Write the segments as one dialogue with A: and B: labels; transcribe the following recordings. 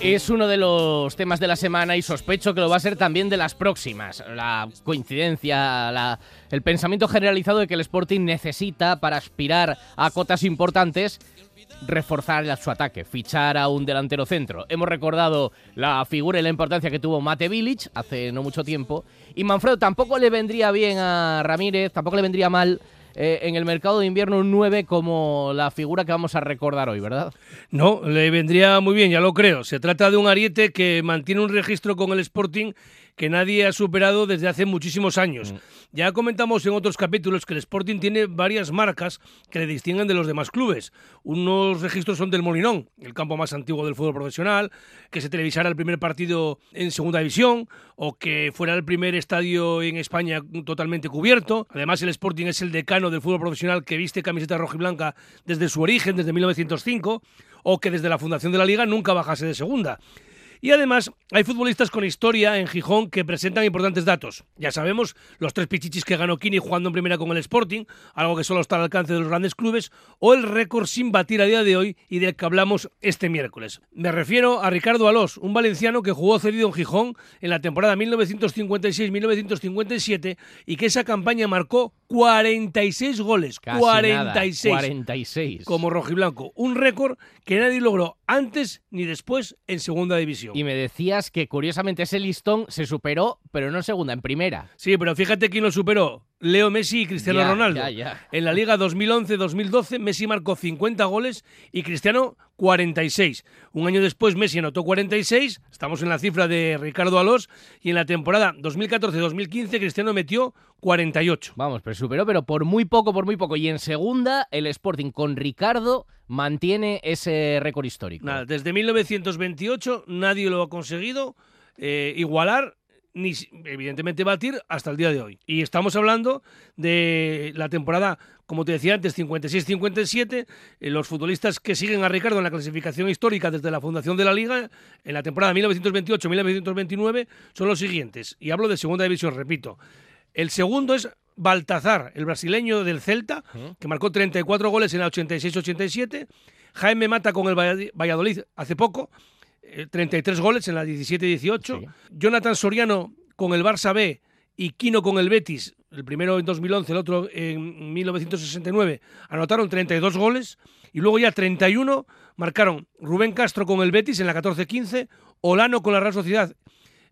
A: Es uno de los temas de la semana y sospecho que lo va a ser también de las próximas. La coincidencia, el pensamiento generalizado de que el Sporting necesita, para aspirar a cotas importantes, reforzar su ataque, fichar a un delantero centro. Hemos recordado la figura y la importancia que tuvo Mate Village hace no mucho tiempo. Y Manfredo tampoco le vendría bien a Ramírez, tampoco le vendría mal eh, en el mercado de invierno un 9 como la figura que vamos a recordar hoy, ¿verdad?
B: No, le vendría muy bien, ya lo creo. Se trata de un ariete que mantiene un registro con el Sporting que nadie ha superado desde hace muchísimos años. Ya comentamos en otros capítulos que el Sporting tiene varias marcas que le distinguen de los demás clubes. Unos registros son del Molinón, el campo más antiguo del fútbol profesional, que se televisara el primer partido en segunda división o que fuera el primer estadio en España totalmente cubierto. Además, el Sporting es el decano del fútbol profesional que viste camiseta roja y blanca desde su origen, desde 1905, o que desde la fundación de la liga nunca bajase de segunda. Y además, hay futbolistas con historia en Gijón que presentan importantes datos. Ya sabemos los tres pichichis que ganó Kini jugando en primera con el Sporting, algo que solo está al alcance de los grandes clubes, o el récord sin batir a día de hoy y del que hablamos este miércoles. Me refiero a Ricardo Alós, un valenciano que jugó cedido en Gijón en la temporada 1956-1957 y que esa campaña marcó 46 goles.
A: Casi
B: 46
A: nada, 46.
B: como rojiblanco. Un récord que nadie logró antes ni después en segunda división.
A: Y me decías que curiosamente ese listón se superó, pero no en segunda, en primera.
B: Sí, pero fíjate quién lo superó. Leo Messi y Cristiano
A: Ya,
B: Ronaldo.
A: ya, ya.
B: En la Liga 2011-2012 Messi marcó 50 goles y Cristiano 46. Un año después Messi anotó 46, estamos en la cifra de Ricardo Alós, y en la temporada 2014-2015 Cristiano metió 48.
A: Vamos, pero superó, pero por muy poco, por muy poco. Y en segunda, el Sporting con Ricardo mantiene ese récord histórico.
B: Nada, desde 1928 nadie lo ha conseguido eh, igualar ni evidentemente batir hasta el día de hoy. Y estamos hablando de la temporada, como te decía antes, 56-57, eh, los futbolistas que siguen a Ricardo en la clasificación histórica desde la fundación de la liga, en la temporada 1928-1929, son los siguientes. Y hablo de segunda división, repito. El segundo es Baltazar, el brasileño del Celta, que marcó 34 goles en la 86-87. Jaime Mata con el Vallad- Valladolid hace poco, eh, 33 goles en la 17-18.
A: Sí.
B: Jonathan Soriano con el Barça B y Quino con el Betis, el primero en 2011, el otro en 1969, anotaron 32 goles. Y luego ya 31 marcaron Rubén Castro con el Betis en la 14-15, Olano con la Real Sociedad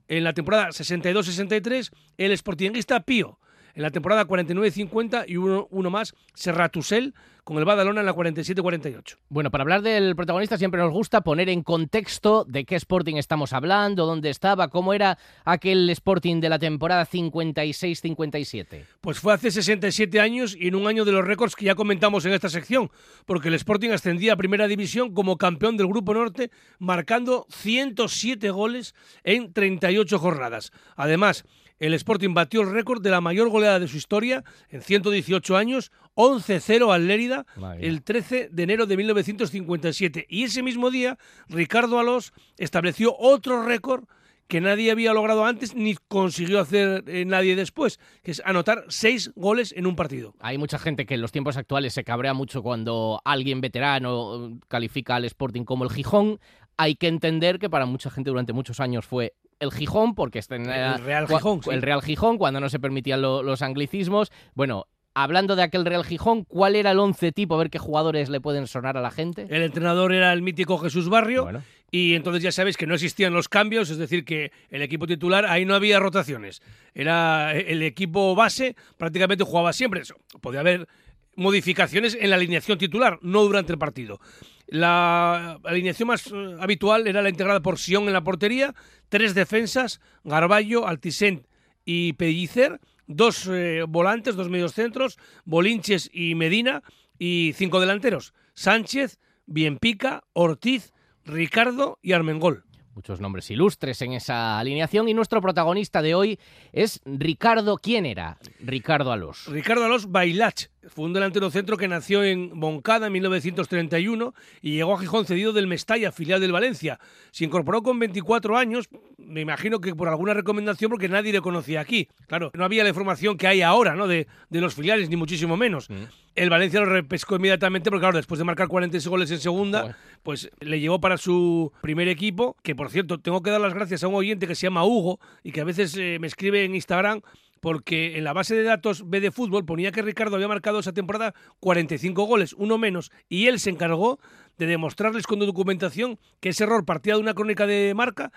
B: en la temporada 62-63, el Sportinguista Pío en la temporada 49-50 y uno, uno más, Serratusel con el Badalona en la 47-48.
A: Bueno, para hablar del protagonista siempre nos gusta poner en contexto de qué Sporting estamos hablando, dónde estaba, cómo era aquel Sporting de la temporada 56-57.
B: Pues fue hace 67 años y en un año de los récords que ya comentamos en esta sección, porque el Sporting ascendía a Primera División como campeón del Grupo Norte, marcando 107 goles en 38 jornadas. Además, el Sporting batió el récord de la mayor goleada de su historia en 118 años, 11-0 al Lérida, el 13 de enero de 1957. Y ese mismo día, Ricardo Alós estableció otro récord que nadie había logrado antes ni consiguió hacer eh, nadie después, que es anotar seis goles en un partido.
A: Hay mucha gente que en los tiempos actuales se cabrea mucho cuando alguien veterano eh, califica al Sporting como el Gijón. Hay que entender que para mucha gente durante muchos años fue el Gijón, porque este
B: El Real
A: cua-
B: Gijón, sí.
A: el Real Gijón, cuando no se permitían lo- los anglicismos. Bueno, hablando de aquel Real Gijón, ¿cuál era el once tipo? A ver qué jugadores le pueden sonar a la gente.
B: El entrenador era el mítico Jesús Barrio
A: Bueno.
B: y entonces ya sabéis que no existían los cambios, es decir, que el equipo titular ahí no había rotaciones. Era el equipo base, prácticamente jugaba siempre. Eso, Podía haber modificaciones en la alineación titular, no durante el partido. La alineación más eh, habitual era la integrada por Sion en la portería, tres defensas, Garballo, Altisent y Pellicer, dos eh, volantes, dos medios centros, Bolinches y Medina, y cinco delanteros, Sánchez, Bienpica, Ortiz, Ricardo y Armengol.
A: muchos nombres ilustres en esa alineación y nuestro protagonista de hoy es Ricardo. ¿Quién era? Ricardo Alós.
B: Ricardo Alós Bailach fue un delantero centro que nació en Moncada en 1931 y llegó a Gijón cedido del Mestalla, filial del Valencia. Se incorporó con 24 años, me imagino que por alguna recomendación porque nadie le conocía aquí. Claro, no había la información que hay ahora, ¿no? De, de los filiales, ni muchísimo menos. Mm. El Valencia lo repescó inmediatamente porque, claro, después de marcar 46 goles en segunda, pues le llevó para su primer equipo, que por cierto, tengo que dar las gracias a un oyente que se llama Hugo y que a veces eh, me escribe en Instagram porque en la base de datos B de fútbol ponía que Ricardo había marcado esa temporada 45 goles, uno menos, y él se encargó de demostrarles con documentación que ese error partía de una crónica de marca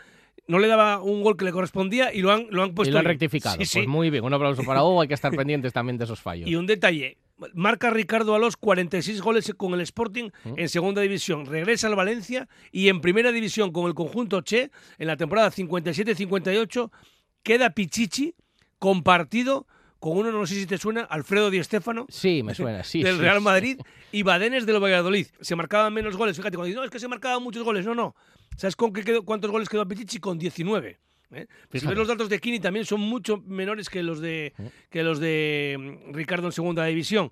B: no le daba un gol que le correspondía y lo han, lo han puesto.
A: Y lo han rectificado. pues muy bien, un aplauso para Hugo, hay que estar pendientes también de esos fallos.
B: Y un detalle, marca Ricardo a los 46 goles con el Sporting mm. en segunda división, regresa al Valencia y en primera división con el conjunto Che, en la temporada 57-58, queda Pichichi compartido con uno, no sé si te suena, Alfredo Di Stéfano.
A: Sí, me suena, sí.
B: Del Real Madrid y Badenes del Valladolid. Se marcaban menos goles. Fíjate, cuando dices, no, es que se marcaban muchos goles. No, no. ¿Sabes con qué quedó, cuántos goles quedó Pichichi? Con 19. ¿eh? Si ves los datos de Kini también son mucho menores que los de, que los de mm, Ricardo en segunda división.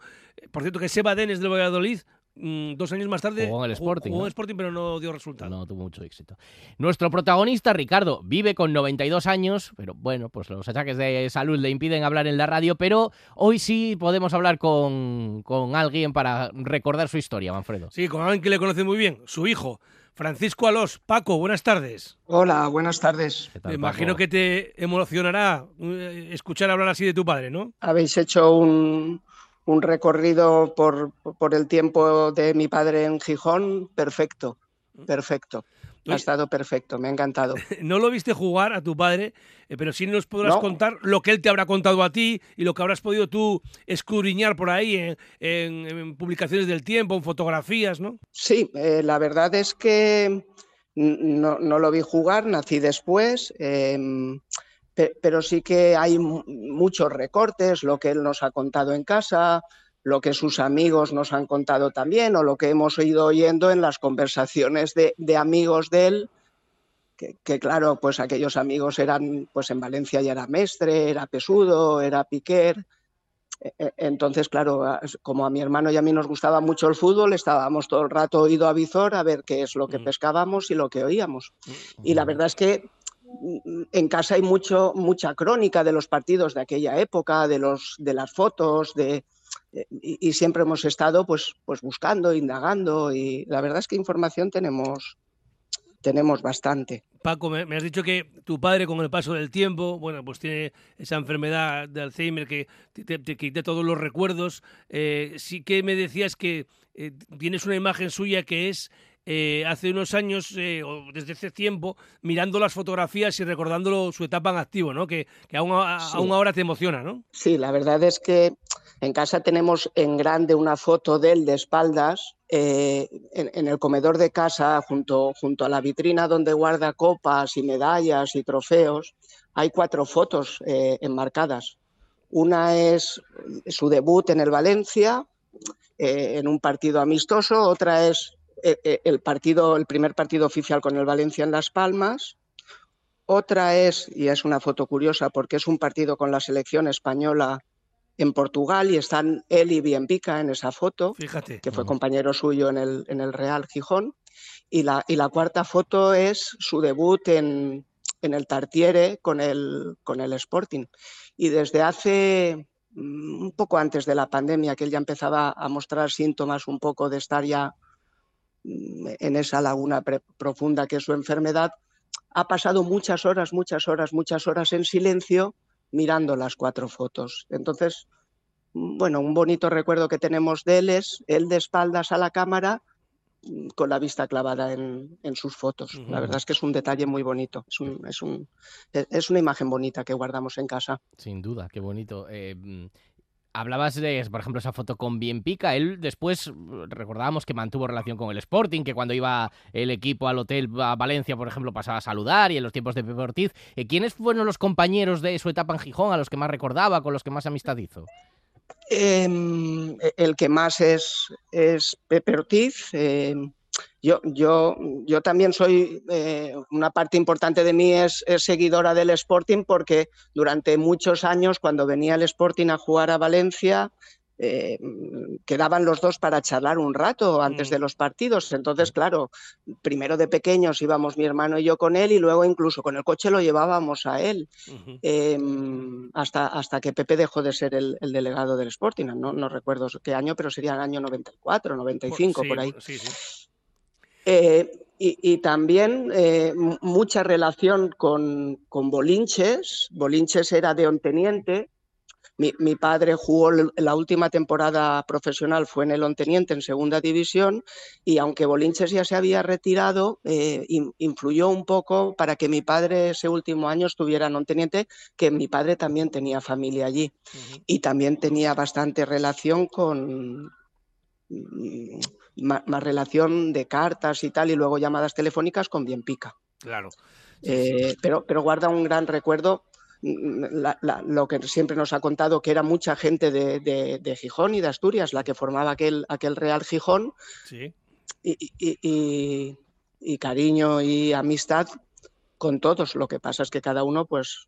B: Por cierto, que Seba Denes del Valladolid Mm, dos años más tarde
A: jugó en el Sporting,
B: jugó en el Sporting pero no dio resultado.
A: No tuvo mucho éxito. Nuestro protagonista, Ricardo, vive con 92 años, pero bueno, pues los achaques de salud le impiden hablar en la radio, pero hoy sí podemos hablar con, con alguien para recordar su historia, Manfredo.
B: Sí, con alguien que le conoce muy bien, su hijo. Francisco Alós, Paco, buenas tardes.
C: Hola, buenas tardes.
B: Me imagino que te emocionará eh, escuchar hablar así de tu padre, ¿no?
C: Habéis hecho un, un recorrido por, por, el tiempo de mi padre en Gijón, perfecto, perfecto. Ha estado perfecto, me ha encantado.
B: No lo viste jugar a tu padre, eh, pero sí nos podrás contar lo que él te habrá contado a ti y lo que habrás podido tú escudriñar por ahí en, publicaciones del tiempo, en fotografías, ¿no?
C: Sí, eh, la verdad es que no, no, lo vi jugar, nací después. Em, pero sí que hay muchos recortes, lo que él nos ha contado en casa, lo que sus amigos nos han contado también, o lo que hemos ido oyendo en las conversaciones de, amigos de él, que, claro, pues aquellos amigos eran, pues en Valencia ya era Mestre, era Pesudo, era Piquer. E, e, entonces, claro, como a mi hermano y a mí nos gustaba mucho el fútbol, estábamos todo el rato oído a visor a ver qué es lo que mm. pescábamos y lo que oíamos. Mm, y la verdad es que en casa hay mucho, mucha crónica de los partidos de aquella época, de, los, de las fotos, de, eh, y, siempre hemos estado pues, pues buscando, indagando y la verdad es que información tenemos, tenemos bastante.
B: Paco, me, has dicho que tu padre con el paso del tiempo, bueno, pues tiene esa enfermedad de Alzheimer que te, quita todos los recuerdos. Eh, sí que me decías que eh, tienes una imagen suya que es eh, hace unos años, eh, o desde ese tiempo, mirando las fotografías y recordando su etapa en activo, ¿no? Que, aún, ahora te emociona, ¿no?
C: Sí, la verdad es que en casa tenemos en grande una foto de él de espaldas eh, en, el comedor de casa, junto, junto a la vitrina donde guarda copas y medallas y trofeos. Hay cuatro fotos enmarcadas. Una es su debut en el Valencia, en un partido amistoso, otra es el partido, el primer partido oficial con el Valencia en Las Palmas. Otra es, y es una foto curiosa porque es un partido con la selección española en Portugal y están él y Bienpica en esa foto,
B: Fíjate.
C: que fue compañero suyo en el, en el Real Gijón. Y la, y la cuarta foto es su debut en, en el Tartiere con el, con el Sporting. Y desde hace mm, un poco antes de la pandemia, que él ya empezaba a mostrar síntomas un poco de estar ya en esa laguna profunda que es su enfermedad, ha pasado muchas horas, muchas horas, muchas horas en silencio mirando las cuatro fotos. Entonces, bueno, un bonito recuerdo que tenemos de él es él de espaldas a la cámara con la vista clavada en, sus fotos. La verdad es que es un detalle muy bonito, es, es, un, es, una imagen bonita que guardamos en casa.
A: Sin duda, qué bonito. Eh, Hablabas de, por ejemplo, esa foto con Bien Pica. Él después recordábamos que mantuvo relación con el Sporting, que cuando iba el equipo al hotel a Valencia, por ejemplo, pasaba a saludar y en los tiempos de Pepe Ortiz. Eh, ¿Quiénes fueron los compañeros de su etapa en Gijón a los que más recordaba, con los que más amistad hizo?
C: Em, el que más es, es Pepe Ortiz. Em, yo, yo, yo también soy, eh, una parte importante de mí es, es, seguidora del Sporting porque durante muchos años cuando venía el Sporting a jugar a Valencia, eh, quedaban los dos para charlar un rato antes de mm. los partidos. Entonces, claro, primero de pequeños íbamos mi hermano y yo con él y luego incluso con el coche lo llevábamos a él eh, hasta, hasta que Pepe dejó de ser el, delegado del Sporting. No, no, recuerdo qué año, pero sería el año 94, 95, por ahí. Eh, y, también eh, mucha relación con, con Bolinches. Bolinches era de Onteniente. Mi, padre jugó la última temporada profesional, fue en el Onteniente, en segunda división, y aunque Bolinches ya se había retirado, eh, influyó un poco para que mi padre ese último año estuviera en Onteniente, que mi padre también tenía familia allí. Y también tenía bastante relación con, mm, más, relación de cartas y tal, y luego llamadas telefónicas con Bien Pica.
B: Claro.
C: Eh, pero, pero guarda un gran recuerdo lo que siempre nos ha contado, que era mucha gente de, Gijón y de Asturias la que formaba aquel, aquel Real Gijón. Y, cariño y amistad con todos. Lo que pasa es que cada uno pues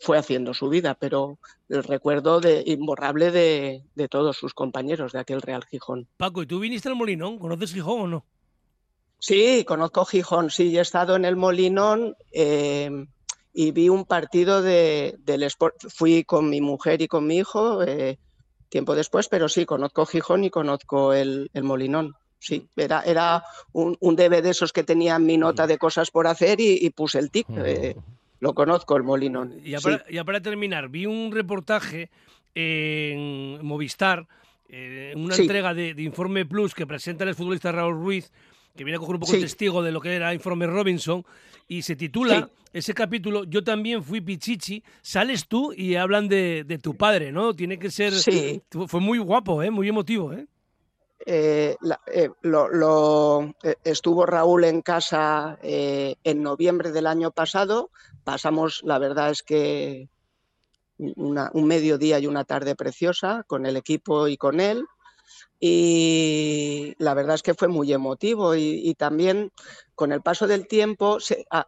C: fue haciendo su vida, pero el recuerdo de, imborrable de, todos sus compañeros de aquel Real Gijón.
B: Paco, ¿y tú viniste al Molinón? ¿Conoces Gijón o no?
C: Sí, conozco Gijón, sí, he estado en el Molinón. Eh, y vi un partido de, del Sport. Fui con mi mujer y con mi hijo eh, tiempo después, pero sí, conozco Gijón y conozco el, Molinón. Sí, era, era un, un, DVD de esos que tenían mi nota de cosas por hacer y, puse el tic. Eh, lo conozco, el Molinón.
B: Y ya, para, terminar, vi un reportaje en Movistar, eh, una entrega de, Informe Plus que presenta el futbolista Raúl Ruiz, que viene a coger un poco testigo de lo que era Informe Robinson, y se titula ese capítulo, Yo también fui Pichichi, sales tú y hablan de, tu padre, ¿no? Tiene que ser...
C: Sí.
B: Fue muy guapo, ¿eh? Muy emotivo, ¿eh?
C: Eh, eh lo, estuvo Raúl en casa en noviembre del año pasado. Pasamos, la verdad es que un mediodía y una tarde preciosa con el equipo y con él y la verdad es que fue muy emotivo y, también con el paso del tiempo em, a,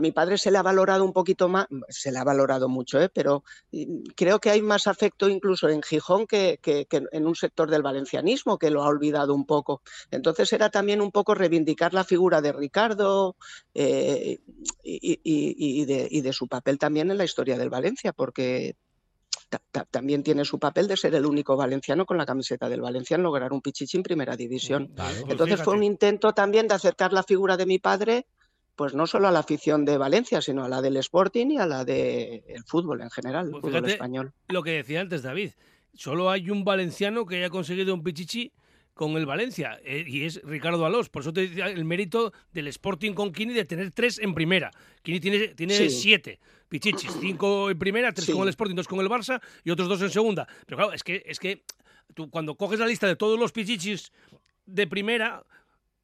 C: mi padre se le ha valorado un poquito más, se le ha valorado mucho, ¿eh? pero mm, creo que hay más afecto incluso en Gijón que, en un sector del valencianismo que lo ha olvidado un poco. Entonces era también un poco reivindicar la figura de Ricardo eh, y, de, y de su papel también en la historia del Valencia, porque también tiene su papel de ser el único valenciano con la camiseta del Valencia en lograr un pichichi en primera división. Pues Entonces fue un intento también de acercar la figura de mi padre, pues no solo a la afición de Valencia, sino a la del Sporting y a la del fútbol en general, el pues fútbol español.
B: Lo que decía antes David, solo hay un valenciano que haya conseguido un pichichi con el Valencia eh, y es Ricardo Alós. Por eso te decía el mérito del Sporting con Kini de tener tres en primera. Kini tiene, tiene siete. Pichichis, cinco en primera, tres con el Sporting, dos con el Barça y otros dos en segunda. Pero claro, es que, es que tú cuando coges la lista de todos los Pichichis de primera,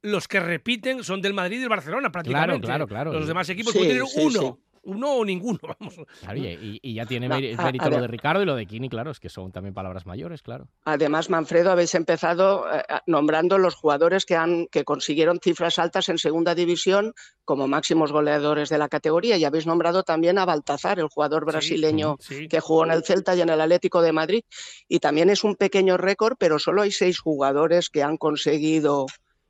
B: los que repiten son del Madrid y del Barcelona prácticamente.
A: Claro, claro, claro.
B: Los demás equipos pueden tener uno uno o ninguno, vamos.
A: y, ya tiene mérito lo de Ricardo y lo de Kini, claro, es que son también palabras mayores, claro.
C: Además, Manfredo, habéis empezado eh, eh, nombrando los jugadores que, han, que consiguieron cifras altas en segunda división como máximos goleadores de la categoría y habéis nombrado también a Baltazar, el jugador brasileño que jugó en el Celta y en el Atlético de Madrid. Y también es un pequeño récord, pero solo hay seis jugadores que han conseguido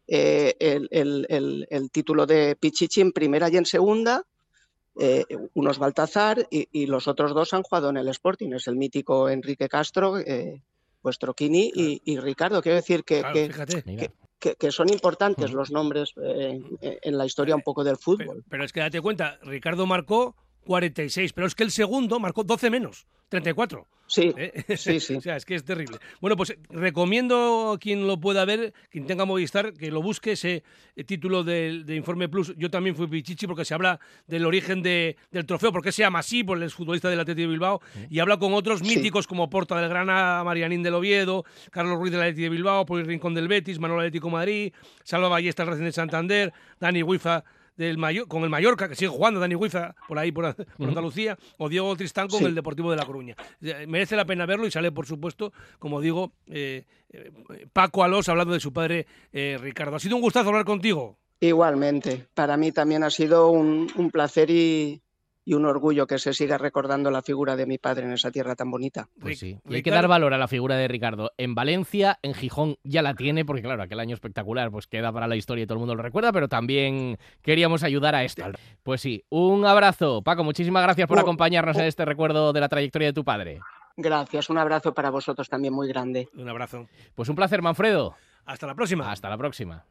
C: eh, el, título de Pichichi en primera y en segunda eh, unos Baltazar y, los otros dos han jugado en el Sporting, es el mítico Enrique Castro, eh, vuestro Kini y, Ricardo. Quiero decir que, que, son importantes los nombres eh, en la historia un poco del fútbol.
B: pero, es que date cuenta, Ricardo marcó 46, pero es que el segundo marcó 12 menos, 34.
C: Sí, ¿Eh? sí, sí.
B: o sea, es que es terrible. Bueno, pues recomiendo a quien lo pueda ver, quien tenga Movistar, que lo busque ese eh, título de, Informe Plus. Yo también fui Pichichi porque se habla del origen del trofeo, porque se llama así por el futbolista del Atlético de Bilbao, y habla con otros míticos como Porta del Grana, Marianín del Oviedo, Carlos Ruiz del Atlético de Bilbao, Poli Rincón del Betis, Manuel Atlético Madrid, Salva Ballesta, Racing de Santander, Dani Huifa del Mayor, con el Mallorca, que sigue jugando Dani Huiza por ahí, por, por Andalucía, o Diego Tristán con
C: Sí.
B: el Deportivo de La Coruña. Eh, Merece la pena verlo y sale, por supuesto, como digo, eh, eh, Paco Alós hablando de su padre eh, Ricardo. Ha sido un gustazo hablar contigo.
C: Igualmente, para mí también ha sido un, un placer y, y un orgullo que se siga recordando la figura de mi padre en esa tierra tan bonita.
A: Pues sí. Y hay que dar valor a la figura de Ricardo. En Valencia, en Gijón ya la tiene, porque claro, aquel año espectacular, pues queda para la historia y todo el mundo lo recuerda, pero también queríamos ayudar a esto. Pues sí, un abrazo. Paco, muchísimas gracias por
C: Oh,
A: acompañarnos
C: oh.
A: en este recuerdo de la trayectoria de tu padre.
C: Gracias, un abrazo para vosotros también muy grande.
B: Un abrazo.
A: Pues un placer, Manfredo.
B: Hasta la próxima.
A: Hasta la próxima.